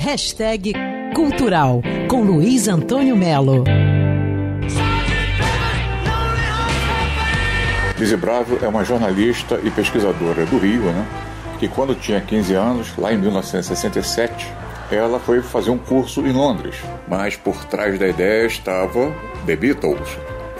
Hashtag Cultural com Luiz Antônio Melo. Lizzie Bravo é uma jornalista e pesquisadora do Rio, né? Que quando tinha 15 anos, lá em 1967, ela foi fazer um curso em Londres. Mas por trás da ideia estava The Beatles.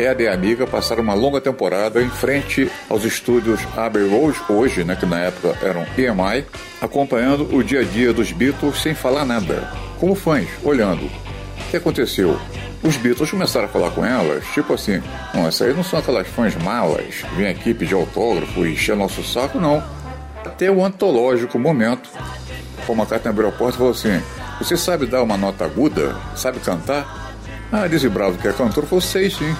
Ela e a amiga passaram uma longa temporada em frente aos estúdios Abbey Road, hoje, né, que na época eram EMI, acompanhando o dia a dia dos Beatles sem falar nada, como fãs, olhando. O que aconteceu? Os Beatles começaram a falar com elas, tipo assim, não, essas aí não são aquelas fãs malas, vem aqui pedir autógrafo e encher nosso saco, não. Até o antológico momento, Paul McCartney abriu a porta e falou assim, você sabe dar uma nota aguda? Sabe cantar? Ah, Dizzy Bravo, que é cantor, falou, sei sim.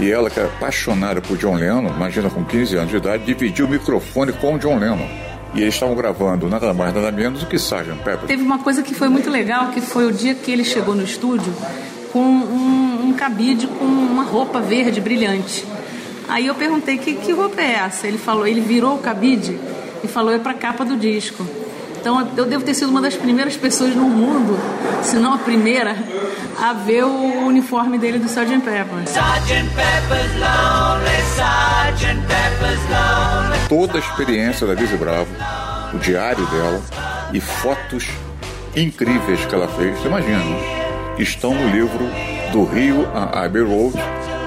E ela, que era apaixonada por John Lennon, imagina com 15 anos de idade, dividiu o microfone com o John Lennon. E eles estavam gravando nada mais, nada menos do que Sgt. Pepper. Teve uma coisa que foi muito legal, que foi o dia que ele chegou no estúdio com um, um cabide com uma roupa verde brilhante. Aí eu perguntei, que, que roupa é essa? Ele falou, ele virou o cabide e falou, é para capa do disco. Então eu devo ter sido uma das primeiras pessoas no mundo, se não a primeira, a ver o uniforme dele do Sgt. Pepper. Sgt. Pepper's lonely, Sgt. Pepper's lonely. Toda a experiência da Lizzie Bravo, o diário dela e fotos incríveis que ela fez, você imagina, estão no livro Do Rio a Abbey Road,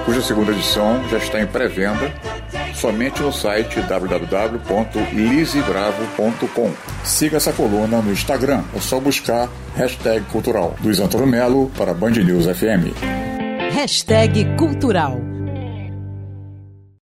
cuja segunda edição já está em pré-venda somente no site www.lisebravo.com. Siga essa coluna no Instagram, é só buscar hashtag cultural. Luiz Antônio Melo para Band News FM. Hashtag cultural